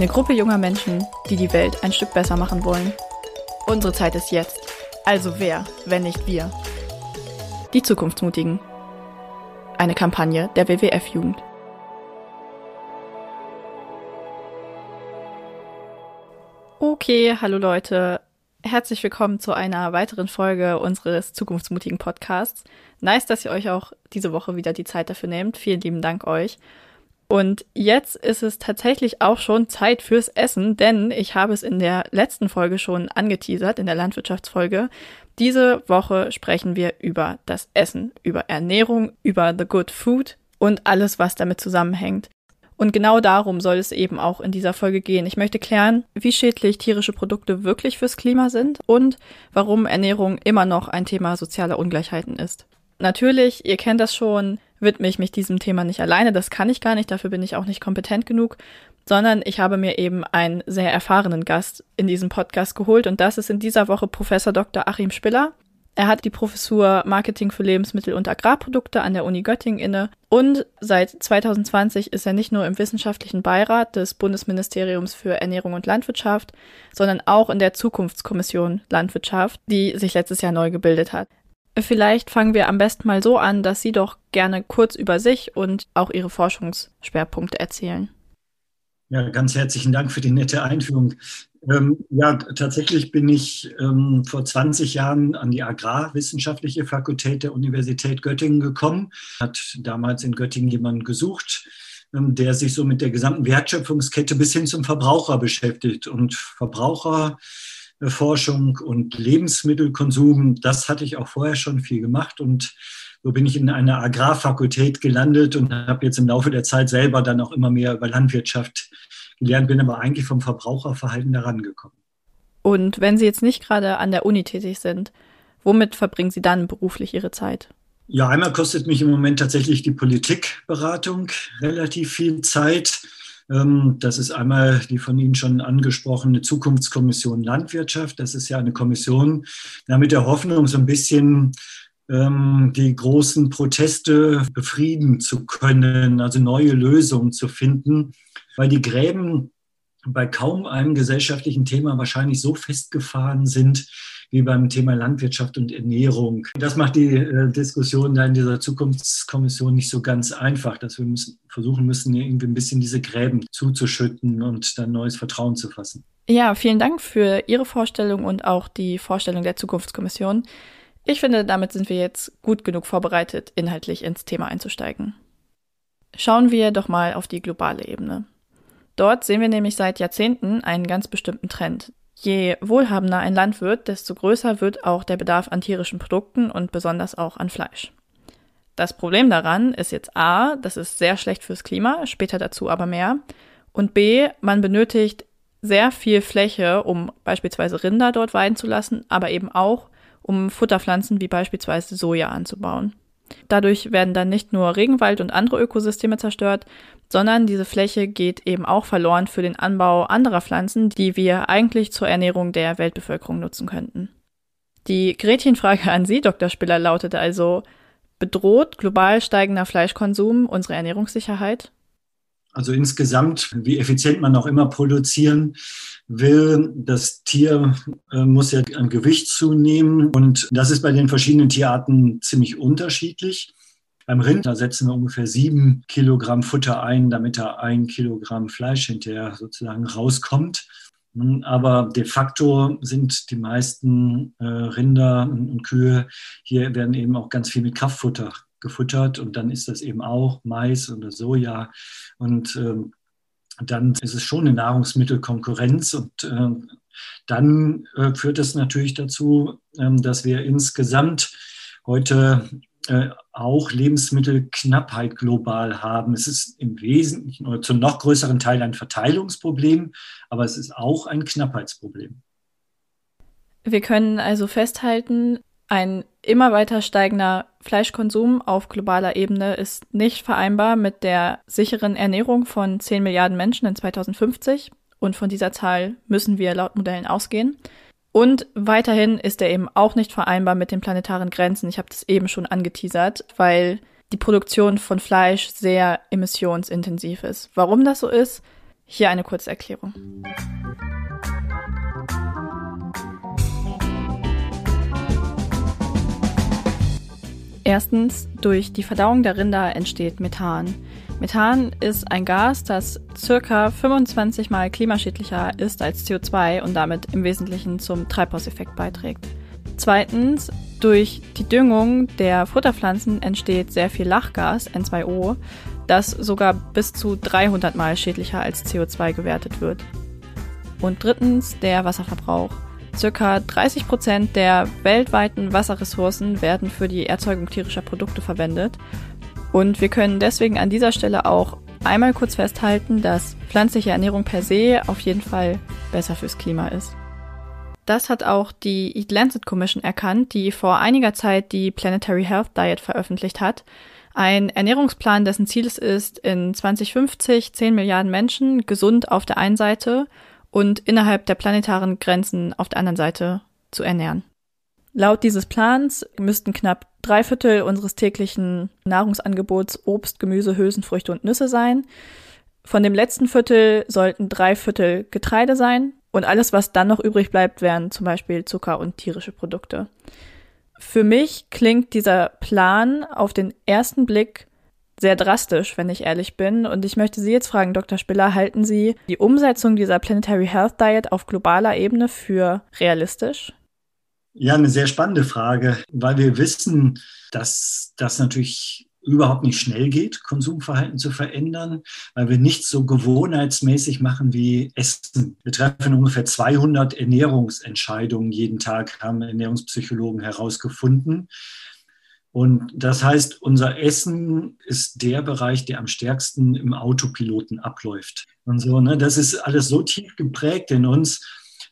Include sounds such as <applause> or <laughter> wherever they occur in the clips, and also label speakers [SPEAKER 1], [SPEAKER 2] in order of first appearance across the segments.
[SPEAKER 1] Eine Gruppe junger Menschen, die die Welt ein Stück besser machen wollen. Unsere Zeit ist jetzt. Also wer, wenn nicht wir? Die Zukunftsmutigen. Eine Kampagne der WWF-Jugend. Okay, hallo Leute. Herzlich willkommen zu einer weiteren Folge unseres zukunftsmutigen Podcasts. Nice, dass ihr euch auch diese Woche wieder die Zeit dafür nehmt. Vielen lieben Dank euch. Und jetzt ist es tatsächlich auch schon Zeit fürs Essen, denn ich habe es in der letzten Folge schon angeteasert, in der Landwirtschaftsfolge. Diese Woche sprechen wir über das Essen, über Ernährung, über The Good Food und alles, was damit zusammenhängt. Und genau darum soll es eben auch in dieser Folge gehen. Ich möchte klären, wie schädlich tierische Produkte wirklich fürs Klima sind und warum Ernährung immer noch ein Thema sozialer Ungleichheiten ist. Natürlich, ihr kennt das schon, widme ich mich diesem Thema nicht alleine. Das kann ich gar nicht, dafür bin ich auch nicht kompetent genug, sondern ich habe mir eben einen sehr erfahrenen Gast in diesem Podcast geholt und das ist in dieser Woche Professor Dr. Achim Spiller. Er hat die Professur Marketing für Lebensmittel und Agrarprodukte an der Uni Göttingen inne und seit 2020 ist er nicht nur im wissenschaftlichen Beirat des Bundesministeriums für Ernährung und Landwirtschaft, sondern auch in der Zukunftskommission Landwirtschaft, die sich letztes Jahr neu gebildet hat. Vielleicht fangen wir am besten mal so an, dass Sie doch gerne kurz über sich und auch Ihre Forschungsschwerpunkte erzählen.
[SPEAKER 2] Ja, ganz herzlichen Dank für die nette Einführung. Ähm, ja, tatsächlich bin ich ähm, vor 20 Jahren an die Agrarwissenschaftliche Fakultät der Universität Göttingen gekommen. Hat damals in Göttingen jemanden gesucht, ähm, der sich so mit der gesamten Wertschöpfungskette bis hin zum Verbraucher beschäftigt. Und Verbraucher Forschung und Lebensmittelkonsum, das hatte ich auch vorher schon viel gemacht und so bin ich in einer Agrarfakultät gelandet und habe jetzt im Laufe der Zeit selber dann auch immer mehr über Landwirtschaft gelernt, bin aber eigentlich vom Verbraucherverhalten daran gekommen.
[SPEAKER 1] Und wenn Sie jetzt nicht gerade an der Uni tätig sind, womit verbringen Sie dann beruflich Ihre Zeit?
[SPEAKER 2] Ja, einmal kostet mich im Moment tatsächlich die Politikberatung relativ viel Zeit. Ähm, das ist einmal die von Ihnen schon angesprochene Zukunftskommission Landwirtschaft. Das ist ja eine Kommission ja, mit der Hoffnung, so ein bisschen ähm, die großen Proteste befrieden zu können, also neue Lösungen zu finden, weil die Gräben bei kaum einem gesellschaftlichen Thema wahrscheinlich so festgefahren sind, wie beim Thema Landwirtschaft und Ernährung. Das macht die äh, Diskussion da in dieser Zukunftskommission nicht so ganz einfach, dass wir müssen, versuchen müssen, irgendwie ein bisschen diese Gräben zuzuschütten und dann neues Vertrauen zu fassen.
[SPEAKER 1] Ja, vielen Dank für Ihre Vorstellung und auch die Vorstellung der Zukunftskommission. Ich finde, damit sind wir jetzt gut genug vorbereitet, inhaltlich ins Thema einzusteigen. Schauen wir doch mal auf die globale Ebene. Dort sehen wir nämlich seit Jahrzehnten einen ganz bestimmten Trend, Je wohlhabender ein Land wird, desto größer wird auch der Bedarf an tierischen Produkten und besonders auch an Fleisch. Das Problem daran ist jetzt A, das ist sehr schlecht fürs Klima, später dazu aber mehr. Und B, man benötigt sehr viel Fläche, um beispielsweise Rinder dort weiden zu lassen, aber eben auch, um Futterpflanzen wie beispielsweise Soja anzubauen. Dadurch werden dann nicht nur Regenwald und andere Ökosysteme zerstört, sondern diese Fläche geht eben auch verloren für den Anbau anderer Pflanzen, die wir eigentlich zur Ernährung der Weltbevölkerung nutzen könnten. Die Gretchenfrage an Sie, Dr. Spiller, lautete also, bedroht global steigender Fleischkonsum unsere Ernährungssicherheit?
[SPEAKER 2] Also insgesamt, wie effizient man auch immer produzieren will, das Tier äh, muss ja an Gewicht zunehmen und das ist bei den verschiedenen Tierarten ziemlich unterschiedlich. Beim Rind, da setzen wir ungefähr sieben Kilogramm Futter ein, damit da ein Kilogramm Fleisch hinterher sozusagen rauskommt. Aber de facto sind die meisten äh, Rinder und Kühe, hier werden eben auch ganz viel mit Kraftfutter gefuttert und dann ist das eben auch Mais oder Soja und ähm, dann ist es schon eine Nahrungsmittelkonkurrenz und äh, dann äh, führt es natürlich dazu, ähm, dass wir insgesamt heute äh, auch Lebensmittelknappheit global haben. Es ist im Wesentlichen oder zum noch größeren Teil ein Verteilungsproblem, aber es ist auch ein Knappheitsproblem.
[SPEAKER 1] Wir können also festhalten, ein immer weiter steigender Fleischkonsum auf globaler Ebene ist nicht vereinbar mit der sicheren Ernährung von 10 Milliarden Menschen in 2050. Und von dieser Zahl müssen wir laut Modellen ausgehen. Und weiterhin ist er eben auch nicht vereinbar mit den planetaren Grenzen. Ich habe das eben schon angeteasert, weil die Produktion von Fleisch sehr emissionsintensiv ist. Warum das so ist, hier eine kurze Erklärung. Erstens, durch die Verdauung der Rinder entsteht Methan. Methan ist ein Gas, das circa 25 mal klimaschädlicher ist als CO2 und damit im Wesentlichen zum Treibhauseffekt beiträgt. Zweitens, durch die Düngung der Futterpflanzen entsteht sehr viel Lachgas, N2O, das sogar bis zu 300 mal schädlicher als CO2 gewertet wird. Und drittens, der Wasserverbrauch. Circa 30 Prozent der weltweiten Wasserressourcen werden für die Erzeugung tierischer Produkte verwendet und wir können deswegen an dieser Stelle auch einmal kurz festhalten, dass pflanzliche Ernährung per se auf jeden Fall besser fürs Klima ist. Das hat auch die Eat Lancet Commission erkannt, die vor einiger Zeit die Planetary Health Diet veröffentlicht hat. Ein Ernährungsplan, dessen Ziel es ist, in 2050 10 Milliarden Menschen gesund auf der einen Seite und innerhalb der planetaren Grenzen auf der anderen Seite zu ernähren. Laut dieses Plans müssten knapp drei Viertel unseres täglichen Nahrungsangebots Obst, Gemüse, Hülsenfrüchte und Nüsse sein. Von dem letzten Viertel sollten drei Viertel Getreide sein und alles, was dann noch übrig bleibt, wären zum Beispiel Zucker und tierische Produkte. Für mich klingt dieser Plan auf den ersten Blick sehr drastisch, wenn ich ehrlich bin. Und ich möchte Sie jetzt fragen, Dr. Spiller, halten Sie die Umsetzung dieser Planetary Health Diet auf globaler Ebene für realistisch?
[SPEAKER 2] Ja, eine sehr spannende Frage, weil wir wissen, dass das natürlich überhaupt nicht schnell geht, Konsumverhalten zu verändern, weil wir nicht so gewohnheitsmäßig machen wie Essen. Wir treffen ungefähr 200 Ernährungsentscheidungen jeden Tag, haben Ernährungspsychologen herausgefunden. Und das heißt, unser Essen ist der Bereich, der am stärksten im Autopiloten abläuft. Und so, ne, das ist alles so tief geprägt in uns,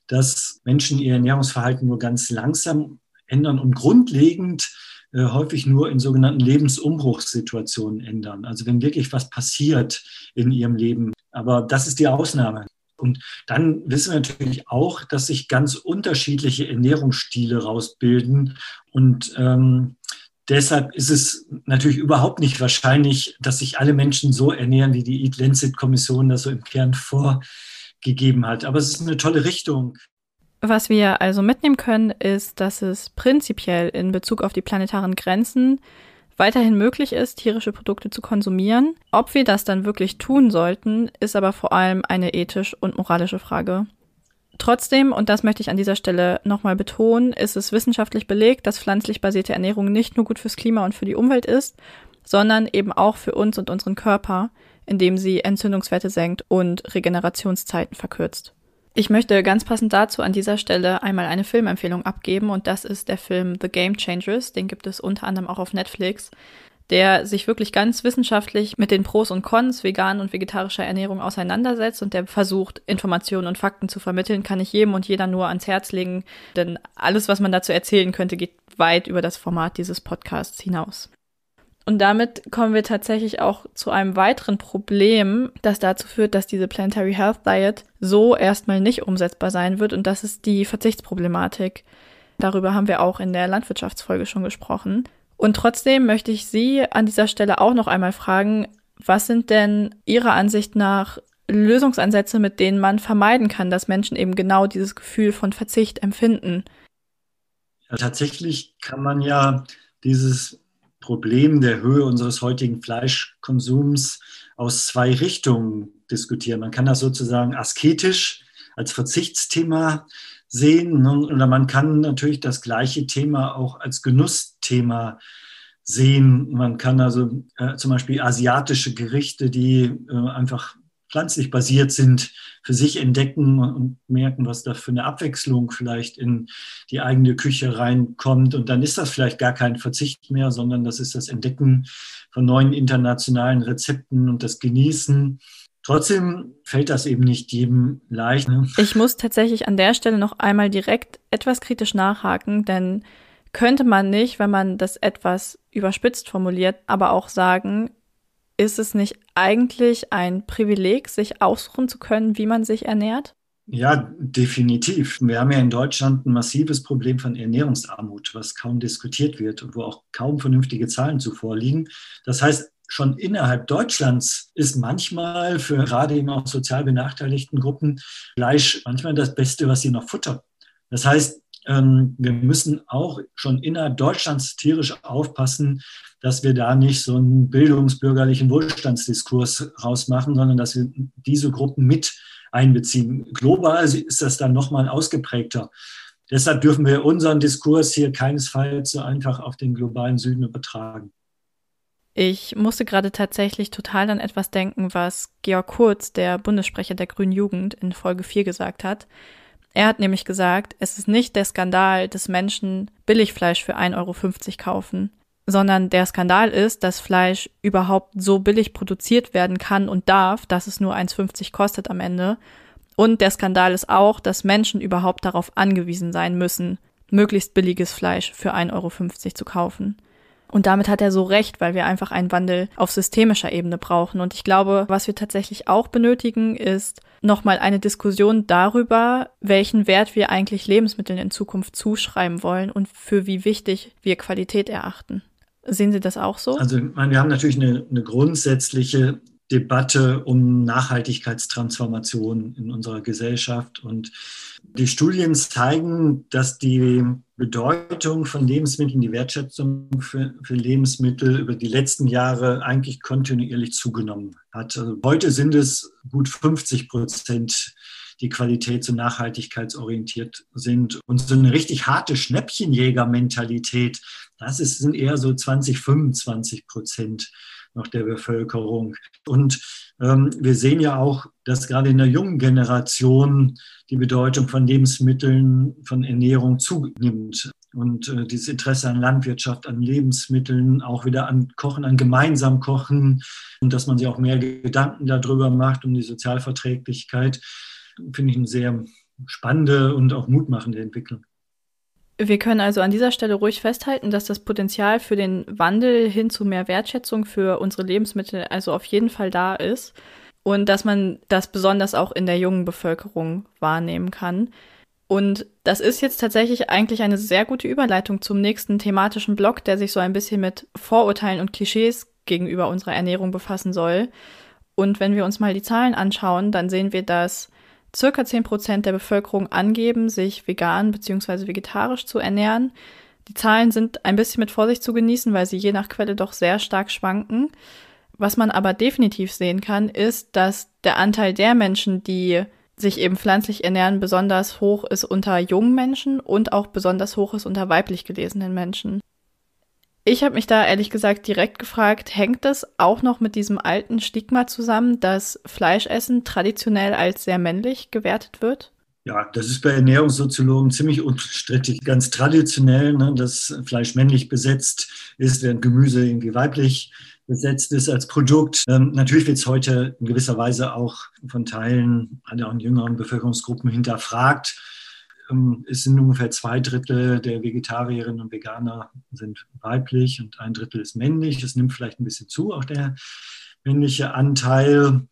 [SPEAKER 2] dass Menschen ihr Ernährungsverhalten nur ganz langsam ändern und grundlegend äh, häufig nur in sogenannten Lebensumbruchssituationen ändern. Also wenn wirklich was passiert in ihrem Leben. Aber das ist die Ausnahme. Und dann wissen wir natürlich auch, dass sich ganz unterschiedliche Ernährungsstile rausbilden. Und ähm, deshalb ist es natürlich überhaupt nicht wahrscheinlich, dass sich alle Menschen so ernähren, wie die Eat Lancet Kommission das so im Kern vor gegeben hat. Aber es ist eine tolle Richtung.
[SPEAKER 1] Was wir also mitnehmen können, ist, dass es prinzipiell in Bezug auf die planetaren Grenzen weiterhin möglich ist, tierische Produkte zu konsumieren. Ob wir das dann wirklich tun sollten, ist aber vor allem eine ethisch und moralische Frage. Trotzdem, und das möchte ich an dieser Stelle nochmal betonen, ist es wissenschaftlich belegt, dass pflanzlich basierte Ernährung nicht nur gut fürs Klima und für die Umwelt ist, sondern eben auch für uns und unseren Körper indem sie Entzündungswerte senkt und Regenerationszeiten verkürzt. Ich möchte ganz passend dazu an dieser Stelle einmal eine Filmempfehlung abgeben und das ist der Film The Game Changers. Den gibt es unter anderem auch auf Netflix, der sich wirklich ganz wissenschaftlich mit den Pros und Cons veganer und vegetarischer Ernährung auseinandersetzt und der versucht, Informationen und Fakten zu vermitteln, kann ich jedem und jeder nur ans Herz legen, denn alles, was man dazu erzählen könnte, geht weit über das Format dieses Podcasts hinaus. Und damit kommen wir tatsächlich auch zu einem weiteren Problem, das dazu führt, dass diese Planetary Health Diet so erstmal nicht umsetzbar sein wird. Und das ist die Verzichtsproblematik. Darüber haben wir auch in der Landwirtschaftsfolge schon gesprochen. Und trotzdem möchte ich Sie an dieser Stelle auch noch einmal fragen, was sind denn Ihrer Ansicht nach Lösungsansätze, mit denen man vermeiden kann, dass Menschen eben genau dieses Gefühl von Verzicht empfinden?
[SPEAKER 2] Ja, tatsächlich kann man ja dieses Problem der Höhe unseres heutigen Fleischkonsums aus zwei Richtungen diskutieren. Man kann das sozusagen asketisch als Verzichtsthema sehen oder man kann natürlich das gleiche Thema auch als Genussthema sehen. Man kann also äh, zum Beispiel asiatische Gerichte, die äh, einfach pflanzlich basiert sind, für sich entdecken und merken, was da für eine Abwechslung vielleicht in die eigene Küche reinkommt. Und dann ist das vielleicht gar kein Verzicht mehr, sondern das ist das Entdecken von neuen internationalen Rezepten und das Genießen. Trotzdem fällt das eben nicht jedem leicht. Ne?
[SPEAKER 1] Ich muss tatsächlich an der Stelle noch einmal direkt etwas kritisch nachhaken, denn könnte man nicht, wenn man das etwas überspitzt formuliert, aber auch sagen, ist es nicht eigentlich ein Privileg, sich aussuchen zu können, wie man sich ernährt?
[SPEAKER 2] Ja, definitiv. Wir haben ja in Deutschland ein massives Problem von Ernährungsarmut, was kaum diskutiert wird und wo auch kaum vernünftige Zahlen zuvor liegen. Das heißt, schon innerhalb Deutschlands ist manchmal für gerade eben auch sozial benachteiligten Gruppen Fleisch manchmal das Beste, was sie noch futtern. Das heißt, ähm, wir müssen auch schon innerhalb Deutschlands tierisch aufpassen, dass wir da nicht so einen bildungsbürgerlichen Wohlstandsdiskurs rausmachen, sondern dass wir diese Gruppen mit einbeziehen. Global ist das dann nochmal ausgeprägter. Deshalb dürfen wir unseren Diskurs hier keinesfalls so einfach auf den globalen Süden übertragen.
[SPEAKER 1] Ich musste gerade tatsächlich total an etwas denken, was Georg Kurz, der Bundessprecher der Grünen Jugend, in Folge 4 gesagt hat. Er hat nämlich gesagt, es ist nicht der Skandal, dass Menschen Billigfleisch für 1,50 Euro kaufen sondern der Skandal ist, dass Fleisch überhaupt so billig produziert werden kann und darf, dass es nur 1,50 kostet am Ende. Und der Skandal ist auch, dass Menschen überhaupt darauf angewiesen sein müssen, möglichst billiges Fleisch für 1,50 Euro zu kaufen. Und damit hat er so recht, weil wir einfach einen Wandel auf systemischer Ebene brauchen. Und ich glaube, was wir tatsächlich auch benötigen, ist nochmal eine Diskussion darüber, welchen Wert wir eigentlich Lebensmitteln in Zukunft zuschreiben wollen und für wie wichtig wir Qualität erachten. Sehen Sie das auch so?
[SPEAKER 2] Also meine, wir haben natürlich eine, eine grundsätzliche Debatte um Nachhaltigkeitstransformation in unserer Gesellschaft. Und die Studien zeigen, dass die Bedeutung von Lebensmitteln, die Wertschätzung für, für, Lebensmittel über die letzten Jahre eigentlich kontinuierlich zugenommen hat. Also heute sind es gut 50 Prozent die qualitäts- und nachhaltigkeitsorientiert sind. Und so eine richtig harte Schnäppchenjäger-Mentalität, das ist, sind eher so 20, 25 Prozent noch der Bevölkerung. Und ähm, wir sehen ja auch, dass gerade in der jungen Generation die Bedeutung von Lebensmitteln, von Ernährung zunimmt. Und äh, dieses Interesse an Landwirtschaft, an Lebensmitteln, auch wieder an Kochen, an gemeinsam Kochen und dass man sich auch mehr Gedanken darüber macht, um die Sozialverträglichkeit finde ich eine sehr spannende und auch mutmachende Entwicklung.
[SPEAKER 1] Wir können also an dieser Stelle ruhig festhalten, dass das Potenzial für den Wandel hin zu mehr Wertschätzung für unsere Lebensmittel also auf jeden Fall da ist und dass man das besonders auch in der jungen Bevölkerung wahrnehmen kann. Und das ist jetzt tatsächlich eigentlich eine sehr gute Überleitung zum nächsten thematischen Block, der sich so ein bisschen mit Vorurteilen und Klischees gegenüber unserer Ernährung befassen soll. Und wenn wir uns mal die Zahlen anschauen, dann sehen wir, dass circa 10 Prozent der Bevölkerung angeben, sich vegan bzw. vegetarisch zu ernähren. Die Zahlen sind ein bisschen mit Vorsicht zu genießen, weil sie je nach Quelle doch sehr stark schwanken. Was man aber definitiv sehen kann, ist, dass der Anteil der Menschen, die sich eben pflanzlich ernähren, besonders hoch ist unter jungen Menschen und auch besonders hoch ist unter weiblich gelesenen Menschen. Ich habe mich da ehrlich gesagt direkt gefragt, hängt das auch noch mit diesem alten Stigma zusammen, dass Fleischessen traditionell als sehr männlich gewertet wird?
[SPEAKER 2] Ja, das ist bei Ernährungssoziologen ziemlich unstrittig. Ganz traditionell, ne, dass Fleisch männlich besetzt ist, während Gemüse irgendwie weiblich besetzt ist als Produkt. Ähm, natürlich wird es heute in gewisser Weise auch von Teilen einer jüngeren Bevölkerungsgruppen hinterfragt. Ähm, es sind ungefähr zwei Drittel der Vegetarierinnen und Veganer sind weiblich und ein Drittel ist männlich. Es nimmt vielleicht ein bisschen zu, auch der männliche Anteil.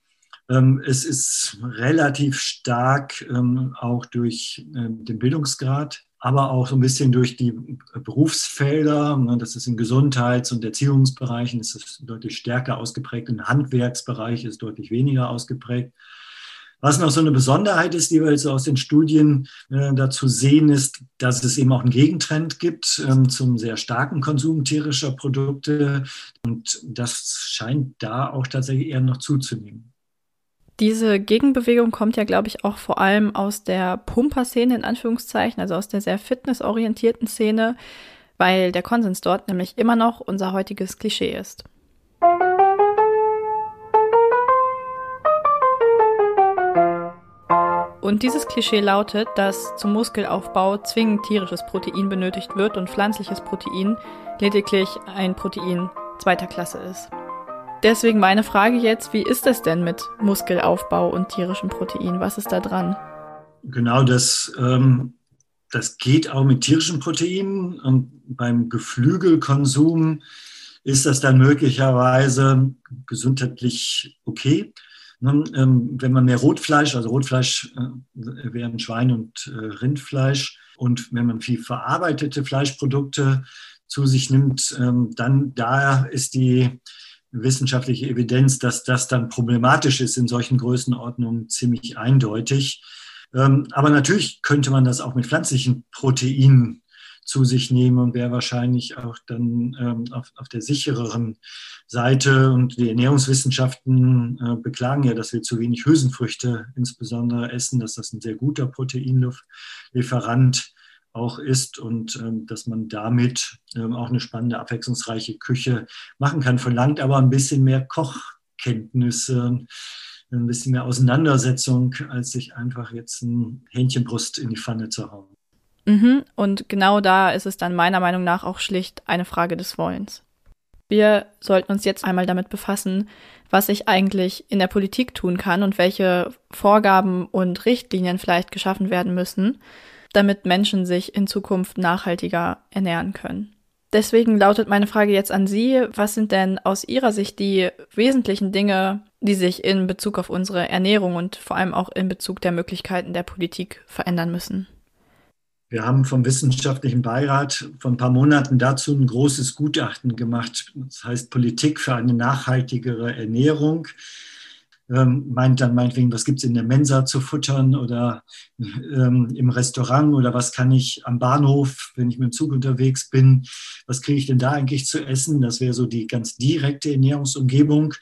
[SPEAKER 2] Ähm, es ist relativ stark ähm, auch durch den Bildungsgrad, aber auch so ein bisschen durch die Berufsfelder. Ne, das ist im Gesundheits- und Erziehungsbereichen ist es deutlich stärker ausgeprägt. Im Handwerksbereich ist deutlich weniger ausgeprägt. Was noch so eine Besonderheit ist, die wir jetzt aus den Studien äh, dazu sehen, ist, dass es eben auch einen Gegentrend gibt ähm, zum sehr starken Konsum tierischer Produkte. Und das scheint da auch tatsächlich eher noch zuzunehmen.
[SPEAKER 1] Diese Gegenbewegung kommt ja, glaube ich, auch vor allem aus der Pumper-Szene in Anführungszeichen, also aus der sehr fitnessorientierten Szene, weil der Konsens dort nämlich immer noch unser heutiges Klischee ist. Und dieses Klischee lautet, dass zum Muskelaufbau zwingend tierisches Protein benötigt wird und pflanzliches Protein lediglich ein Protein zweiter Klasse ist. Deswegen meine Frage jetzt, wie ist es denn mit Muskelaufbau und tierischem Protein? Was ist da dran?
[SPEAKER 2] Genau, das, ähm, das geht auch mit tierischen Proteinen. Und beim Geflügelkonsum ist das dann möglicherweise gesundheitlich okay. Ähm, wenn man mehr Rotfleisch, also Rotfleisch äh, wären Schwein und äh, Rindfleisch, und wenn man viel verarbeitete Fleischprodukte zu sich nimmt, ähm, dann da ist die wissenschaftliche Evidenz, dass das dann problematisch ist in solchen Größenordnungen ziemlich eindeutig. Ähm, aber natürlich könnte man das auch mit pflanzlichen Proteinen zu sich nehmen und wäre wahrscheinlich auch dann ähm, auf, auf der sichereren Seite. Und die Ernährungswissenschaften äh, beklagen ja, dass wir zu wenig Hülsenfrüchte insbesondere essen, dass das ein sehr guter Proteinlieferant auch ist und ähm, dass man damit ähm, auch eine spannende, abwechslungsreiche Küche machen kann. Verlangt aber ein bisschen mehr Kochkenntnisse, ein bisschen mehr Auseinandersetzung, als sich einfach jetzt ein Hähnchenbrust in die Pfanne zu hauen.
[SPEAKER 1] Mhm. Und genau da ist es dann meiner Meinung nach auch schlicht eine Frage des Wollens. Wir sollten uns jetzt einmal damit befassen, was sich eigentlich in der Politik tun kann und welche Vorgaben und Richtlinien vielleicht geschaffen werden müssen, damit Menschen sich in Zukunft nachhaltiger ernähren können. Deswegen lautet meine Frage jetzt an Sie, was sind denn aus Ihrer Sicht die wesentlichen Dinge, die sich in Bezug auf unsere Ernährung und vor allem auch in Bezug der Möglichkeiten der Politik verändern müssen?
[SPEAKER 2] Wir haben vom Wissenschaftlichen Beirat vor ein paar Monaten dazu ein großes Gutachten gemacht. Das heißt Politik für eine nachhaltigere Ernährung ähm, meint dann meinetwegen, was gibt es in der Mensa zu futtern oder ähm, im Restaurant oder was kann ich am Bahnhof, wenn ich mit dem Zug unterwegs bin, was kriege ich denn da eigentlich zu essen? Das wäre so die ganz direkte Ernährungsumgebung.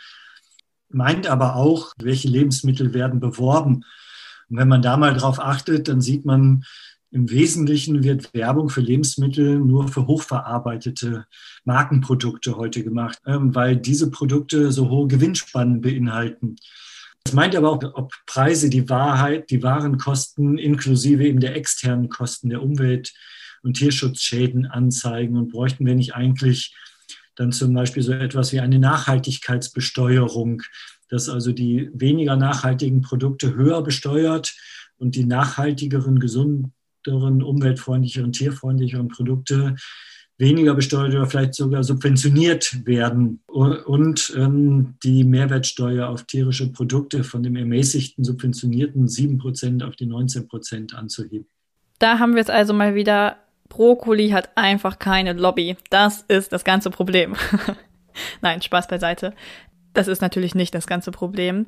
[SPEAKER 2] Meint aber auch, welche Lebensmittel werden beworben. Und wenn man da mal drauf achtet, dann sieht man, im Wesentlichen wird Werbung für Lebensmittel nur für hochverarbeitete Markenprodukte heute gemacht, ähm, weil diese Produkte so hohe Gewinnspannen beinhalten. Das meint aber auch, ob Preise die Wahrheit, die Warenkosten inklusive eben der externen Kosten der Umwelt- und Tierschutzschäden anzeigen und bräuchten wir nicht eigentlich dann zum Beispiel so etwas wie eine Nachhaltigkeitsbesteuerung, dass also die weniger nachhaltigen Produkte höher besteuert und die nachhaltigeren, gesunden gesünderen, umweltfreundlicheren, tierfreundlicheren Produkte weniger besteuert oder vielleicht sogar subventioniert werden und ähm, die Mehrwertsteuer auf tierische Produkte von dem ermäßigten subventionierten 7% auf die 19% anzuheben.
[SPEAKER 1] Da haben wir es also mal wieder, Brokkoli hat einfach keine Lobby. Das ist das ganze Problem. <laughs> Nein, Spaß beiseite. Das ist natürlich nicht das ganze Problem.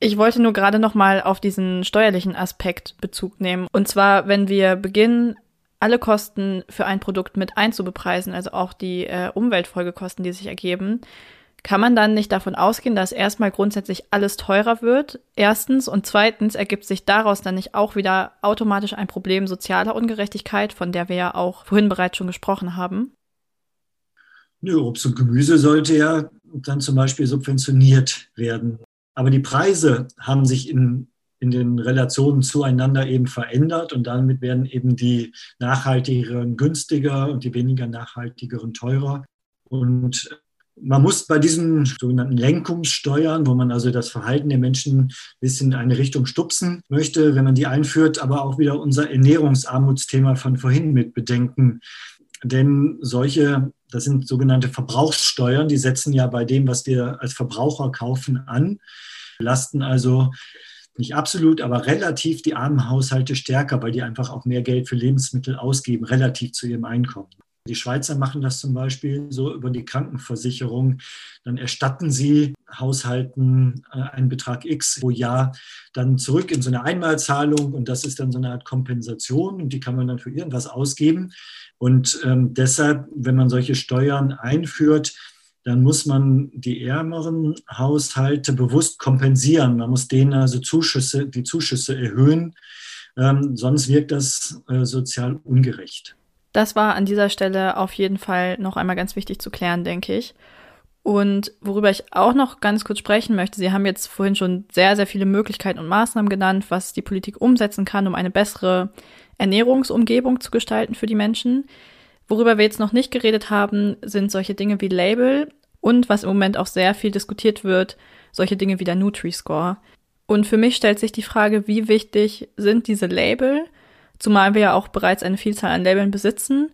[SPEAKER 1] Ich wollte nur gerade noch mal auf diesen steuerlichen Aspekt Bezug nehmen. Und zwar, wenn wir beginnen, alle Kosten für ein Produkt mit einzubepreisen, also auch die äh, Umweltfolgekosten, die sich ergeben, kann man dann nicht davon ausgehen, dass erstmal grundsätzlich alles teurer wird? Erstens und zweitens ergibt sich daraus dann nicht auch wieder automatisch ein Problem sozialer Ungerechtigkeit, von der wir ja auch vorhin bereits schon gesprochen haben?
[SPEAKER 2] Obst und Gemüse sollte ja dann zum Beispiel subventioniert werden. Aber die Preise haben sich in, in den Relationen zueinander eben verändert und damit werden eben die nachhaltigeren günstiger und die weniger nachhaltigeren teurer. Und man muss bei diesen sogenannten Lenkungssteuern, wo man also das Verhalten der Menschen ein bisschen in eine Richtung stupsen möchte, wenn man die einführt, aber auch wieder unser Ernährungsarmutsthema von vorhin mit bedenken. Denn solche, das sind sogenannte Verbrauchssteuern, die setzen ja bei dem, was wir als Verbraucher kaufen, an belasten also nicht absolut, aber relativ die armen Haushalte stärker, weil die einfach auch mehr Geld für Lebensmittel ausgeben, relativ zu ihrem Einkommen. Die Schweizer machen das zum Beispiel so über die Krankenversicherung. Dann erstatten sie Haushalten äh, einen Betrag X pro Jahr dann zurück in so eine Einmalzahlung und das ist dann so eine Art Kompensation und die kann man dann für irgendwas ausgeben. Und ähm, deshalb, wenn man solche Steuern einführt, dann muss man die ärmeren Haushalte bewusst kompensieren. Man muss denen also Zuschüsse, die Zuschüsse erhöhen, ähm, sonst wirkt das äh, sozial ungerecht.
[SPEAKER 1] Das war an dieser Stelle auf jeden Fall noch einmal ganz wichtig zu klären, denke ich. Und worüber ich auch noch ganz kurz sprechen möchte, Sie haben jetzt vorhin schon sehr, sehr viele Möglichkeiten und Maßnahmen genannt, was die Politik umsetzen kann, um eine bessere Ernährungsumgebung zu gestalten für die Menschen. Worüber wir jetzt noch nicht geredet haben, sind solche Dinge wie Label und was im Moment auch sehr viel diskutiert wird, solche Dinge wie der Nutri-Score. Und für mich stellt sich die Frage, wie wichtig sind diese Label, zumal wir ja auch bereits eine Vielzahl an Labeln besitzen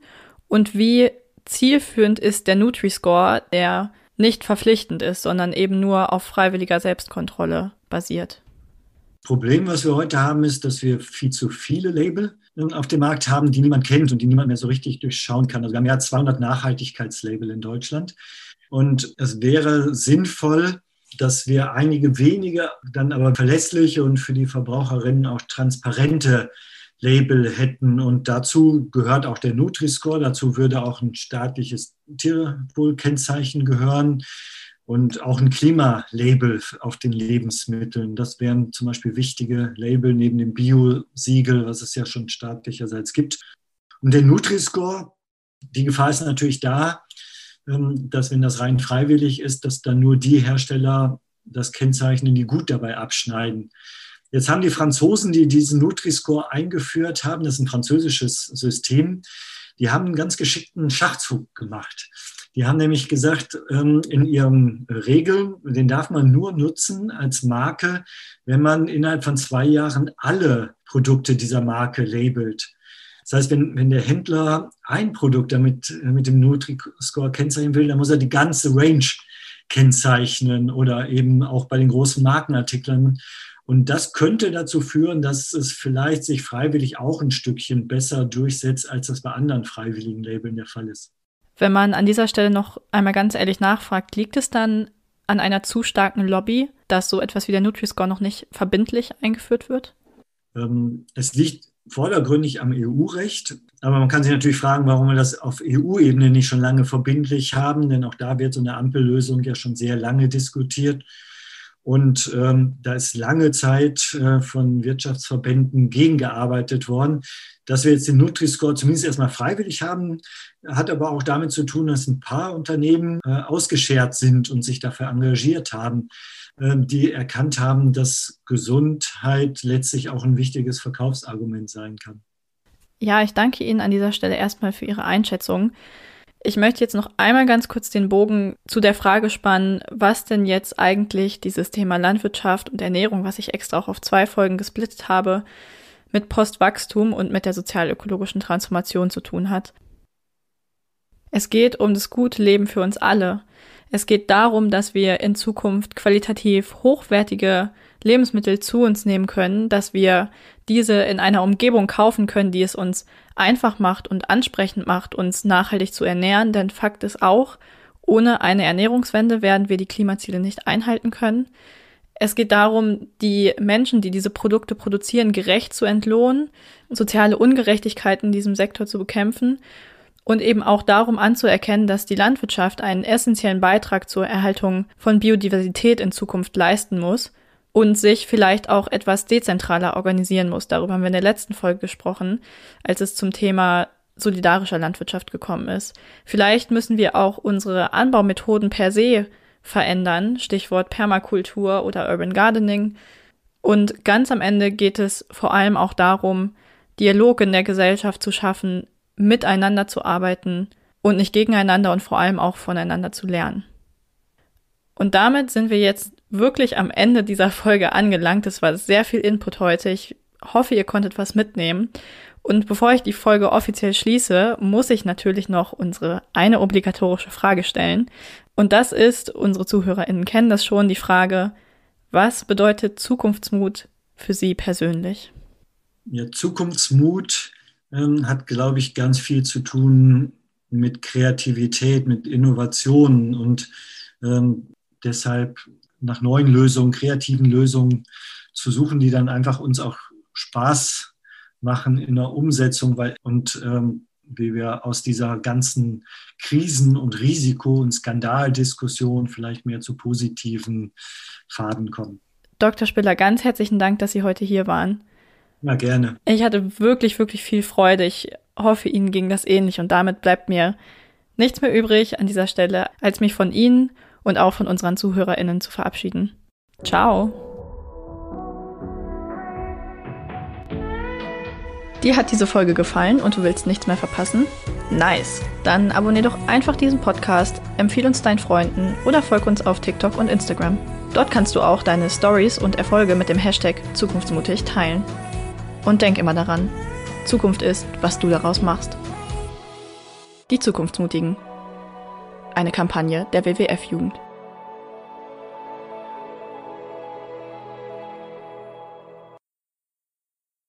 [SPEAKER 1] und wie zielführend ist der Nutri-Score, der nicht verpflichtend ist, sondern eben nur auf freiwilliger Selbstkontrolle basiert.
[SPEAKER 2] Problem, was wir heute haben, ist, dass wir viel zu viele Label auf dem Markt haben, die niemand kennt und die niemand mehr so richtig durchschauen kann. Also wir haben ja 200 Nachhaltigkeitslabel in Deutschland. Und es wäre sinnvoll, dass wir einige wenige, dann aber verlässliche und für die Verbraucherinnen auch transparente Label hätten. Und dazu gehört auch der Nutri-Score, dazu würde auch ein staatliches Tierwohlkennzeichen gehören und auch ein Klimalabel auf den Lebensmitteln. Das wären zum Beispiel wichtige Label neben dem Bio-Siegel, was es ja schon staatlicherseits gibt. Und der Nutri-Score, die Gefahr ist natürlich da, ähm, dass wenn das rein freiwillig ist, dass dann nur die Hersteller das kennzeichnen, die gut dabei abschneiden. Jetzt haben die Franzosen, die diesen Nutri-Score eingeführt haben, das ist ein französisches System, die haben einen ganz geschickten Schachzug gemacht. Die haben nämlich gesagt, ähm, in ihren Regeln, den darf man nur nutzen als Marke, wenn man innerhalb von zwei Jahren alle Produkte dieser Marke labelt. Das heißt, wenn, wenn der Händler ein Produkt damit mit dem Nutri-Score kennzeichnen will, dann muss er die ganze Range kennzeichnen oder eben auch bei den großen Markenartikeln und das könnte dazu führen, dass es vielleicht sich freiwillig auch ein Stückchen besser durchsetzt, als das bei anderen freiwilligen Labeln der Fall ist.
[SPEAKER 1] Wenn man an dieser Stelle noch einmal ganz ehrlich nachfragt, liegt es dann an einer zu starken Lobby, dass so etwas wie der Nutri-Score noch nicht verbindlich eingeführt wird?
[SPEAKER 2] Ähm, es liegt vordergründig am EU-Recht. Aber man kann sich natürlich fragen, warum wir das auf EU-Ebene nicht schon lange verbindlich haben, denn auch da wird so eine Ampellösung ja schon sehr lange diskutiert. Und ähm, da ist lange Zeit äh, von Wirtschaftsverbänden gegengearbeitet worden. Dass wir jetzt den Nutri-Score zumindest erstmal freiwillig haben, hat aber auch damit zu tun, dass ein paar Unternehmen äh, ausgeschert sind und sich dafür engagiert haben, äh, die erkannt haben, dass Gesundheit letztlich auch ein wichtiges Verkaufsargument sein kann.
[SPEAKER 1] Ja, ich danke Ihnen an dieser Stelle erstmal für Ihre Einschätzung. Ich möchte jetzt noch einmal ganz kurz den Bogen zu der Frage spannen, was denn jetzt eigentlich dieses Thema Landwirtschaft und Ernährung, was ich extra auch auf zwei Folgen gesplittet habe, mit Postwachstum und mit der sozialökologischen Transformation zu tun hat. Es geht um das gute Leben für uns alle. Es geht darum, dass wir in Zukunft qualitativ hochwertige Lebensmittel zu uns nehmen können, dass wir diese in einer Umgebung kaufen können, die es uns einfach macht und ansprechend macht, uns nachhaltig zu ernähren. Denn Fakt ist auch, ohne eine Ernährungswende werden wir die Klimaziele nicht einhalten können. Es geht darum, die Menschen, die diese Produkte produzieren, gerecht zu entlohnen, soziale Ungerechtigkeiten in diesem Sektor zu bekämpfen und eben auch darum anzuerkennen, dass die Landwirtschaft einen essentiellen Beitrag zur Erhaltung von Biodiversität in Zukunft leisten muss und sich vielleicht auch etwas dezentraler organisieren muss. Darüber haben wir in der letzten Folge gesprochen, als es zum Thema solidarischer Landwirtschaft gekommen ist. Vielleicht müssen wir auch unsere Anbaumethoden per se verändern, Stichwort Permakultur oder Urban Gardening. Und ganz am Ende geht es vor allem auch darum, Dialog in der Gesellschaft zu schaffen, miteinander zu arbeiten und nicht gegeneinander und vor allem auch voneinander zu lernen. Und damit sind wir jetzt wirklich am Ende dieser Folge angelangt. Es war sehr viel Input heute. Ich hoffe, ihr konntet was mitnehmen. Und bevor ich die Folge offiziell schließe, muss ich natürlich noch unsere eine obligatorische Frage stellen. Und das ist, unsere ZuhörerInnen kennen das schon, die Frage, was bedeutet Zukunftsmut für Sie persönlich?
[SPEAKER 2] Ja, Zukunftsmut ähm, hat, glaube ich, ganz viel zu tun mit Kreativität, mit Innovationen und ähm, deshalb nach neuen Lösungen, kreativen Lösungen zu suchen, die dann einfach uns auch Spaß machen in der Umsetzung weil, und ähm, wie wir aus dieser ganzen Krisen- und Risiko- und Skandaldiskussion vielleicht mehr zu positiven Faden kommen.
[SPEAKER 1] Dr. Spiller, ganz herzlichen Dank, dass Sie heute hier waren.
[SPEAKER 2] Ja, gerne.
[SPEAKER 1] Ich hatte wirklich, wirklich viel Freude. Ich hoffe, Ihnen ging das ähnlich und damit bleibt mir nichts mehr übrig an dieser Stelle, als mich von Ihnen und auch von unseren ZuhörerInnen zu verabschieden. Ciao! Dir hat diese Folge gefallen und du willst nichts mehr verpassen? Nice! Dann abonnier doch einfach diesen Podcast, empfehle uns deinen Freunden oder folg uns auf TikTok und Instagram. Dort kannst du auch deine Stories und Erfolge mit dem Hashtag Zukunftsmutig teilen. Und denk immer daran, Zukunft ist, was du daraus machst. Die Zukunftsmutigen. Eine Kampagne der WWF-Jugend.